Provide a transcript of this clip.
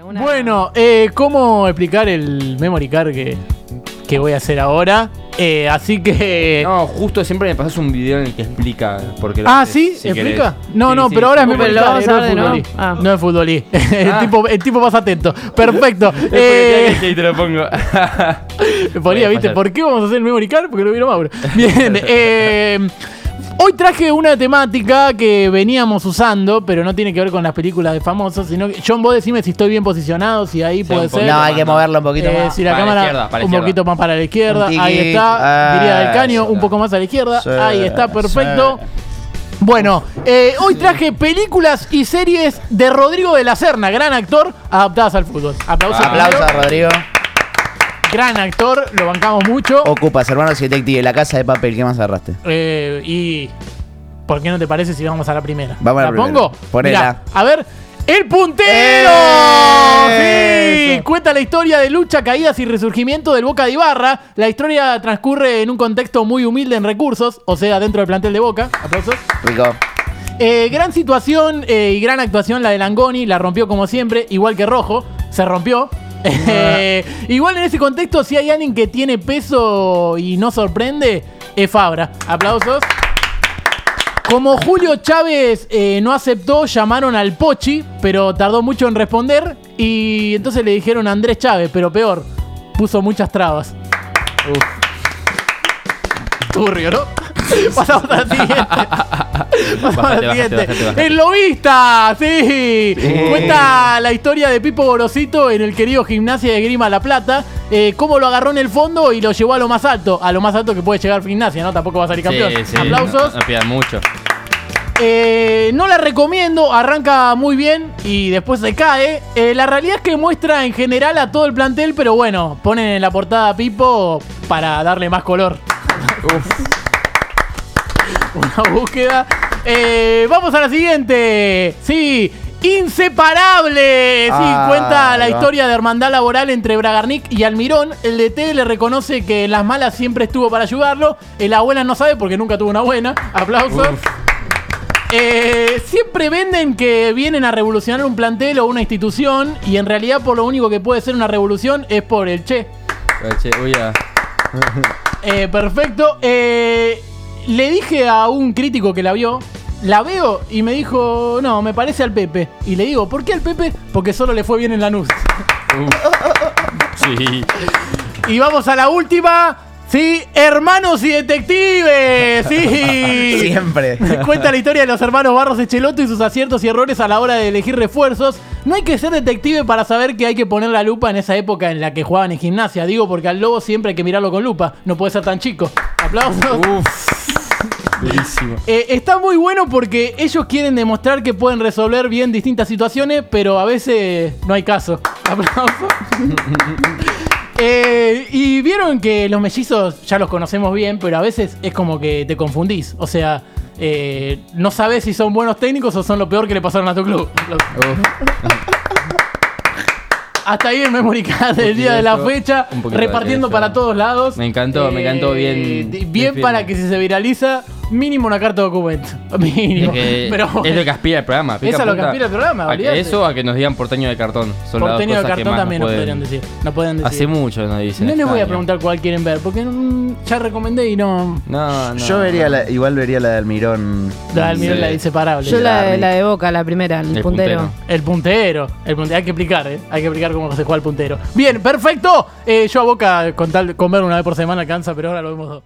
Una- Bueno, eh, ¿cómo explicar el memory card que, que voy a hacer ahora? Eh, así que... No, justo siempre me pasas un video en el que explica por qué lo Ah, ¿sí? si ¿Explica? querés. No, Sí, no, sí. pero ahora es memory card, vamos a no es futbolí. Ah. No es futbolí. el, Ah. tipo, el tipo más atento. Perfecto. Eh, te lo pongo. Me ponía, ¿viste? ¿Por qué vamos a hacer el memory card? Porque lo vieron Mauro. Bien. eh, hoy traje una temática que veníamos usando, pero no tiene que ver con las películas de famosos, sino que. John, vos decime si estoy bien posicionado, si ahí Sí, puede ser. No, hay que moverlo un poquito Eh, más. si la Para la cámara izquierda, para la un izquierda. poquito más para la izquierda, ahí está, Ah, diría el caño, sí. un poco más a la izquierda, Sí, ahí está, perfecto. sí. Bueno, eh, hoy traje películas y series de Rodrigo de la Serna, gran actor, adaptadas al fútbol. Aplausos. Ah. Aplausos a. Rodrigo. Gran actor, lo bancamos mucho. Ocupas, hermanos y detective, la casa de papel, ¿qué más agarraste? Eh, y. ¿Por qué no te parece si vamos a la primera? Vamos a la primera. pongo? Ponela. Mirá, a ver. ¡El puntero! ¡Eh! Sí, cuenta la historia de lucha, caídas y resurgimiento del Boca de Ibarra. La historia transcurre en un contexto muy humilde en recursos, o sea, dentro del plantel de Boca. Aplausos. Rico. Eh, gran situación eh, y gran actuación la de Langoni, la rompió como siempre, igual que Rojo, se rompió. Igual en ese contexto, si hay alguien que tiene peso y no sorprende, es Fabra. Aplausos. Como Julio Chávez eh, no aceptó, llamaron al Pochi, pero tardó mucho en responder. Y entonces le dijeron a Andrés Chávez, pero peor, puso muchas trabas. Turbio, ¿no? Pasamos a la siguiente. Pasamos a Bájate, la bájate, siguiente. El lobista, sí. Cuenta la historia de Pipo Gorosito en el querido Gimnasia de Grima La Plata. eh, cómo lo agarró en el fondo y lo llevó a lo más alto. A lo más alto que puede llegar Gimnasia, ¿no? Tampoco va a salir campeón. Sí, sí, Aplausos. No, no mucho. Eh, no la recomiendo, arranca muy bien y después se cae. Eh, la realidad es que muestra en general a todo el plantel, pero bueno, ponen en la portada a Pipo para darle más color. Una búsqueda. Eh, vamos a la siguiente. Sí. Inseparable. Sí, Ah, cuenta la historia de hermandad laboral entre Bragarnik y Almirón. El DT le reconoce que en las malas siempre estuvo para ayudarlo. En la buena no sabe porque nunca tuvo una buena. Aplausos. Eh, siempre venden que vienen a revolucionar un plantel o una institución y en realidad por lo único que puede ser una revolución es por el Che. Che, uy, ah. Eh, perfecto. Eh, le dije a un crítico que la vio, la veo y me dijo, no, me parece al Pepe. Y le digo, ¿por qué al Pepe? Porque solo le fue bien en la NUS. Sí. Y vamos a la última. Sí, hermanos y detectives. Sí. Siempre. Cuenta la historia de los hermanos Barros Echeloto y sus aciertos y errores a la hora de elegir refuerzos. No hay que ser detective para saber que hay que poner la lupa en esa época en la que jugaban en gimnasia. Digo porque al lobo siempre hay que mirarlo con lupa. No puede ser tan chico. Aplausos. Buenísimo. Eh, está muy bueno porque ellos quieren demostrar que pueden resolver bien distintas situaciones, pero a veces no hay caso. Aplausos. Eh, y vieron que los mellizos ya los conocemos bien, pero a veces es como que te confundís. O sea, eh, no sabes si son buenos técnicos o son lo peor que le pasaron a tu club. Hasta ahí el memory card del día de la fecha, repartiendo para todos lados. Me encantó, me encantó bien- bien Bien para que si se viraliza, mínimo una carta de documento. Mínimo. Es, que Pero es lo que aspira el programa. pica Eso es lo que aspira el programa, A que eso a que nos digan porteño de cartón. Son las dos Porteño de cartón también nos nos pueden- podrían decir. No pueden decir. Hace mucho nos dicen. No les voy a preguntar cuál quieren ver, porque mm, ya recomendé y no. No, no. Yo vería la, igual vería la de Almirón. La del Mirón, Sí. la de inseparable. Yo la, de Boca, la primera, el, El puntero. puntero. El puntero, el puntero. Hay que explicar, ¿eh? Hay que explicar cómo se juega el puntero. Bien, perfecto. Eh, yo a Boca, con tal con ver una vez por semana alcanza, pero ahora lo vemos dos.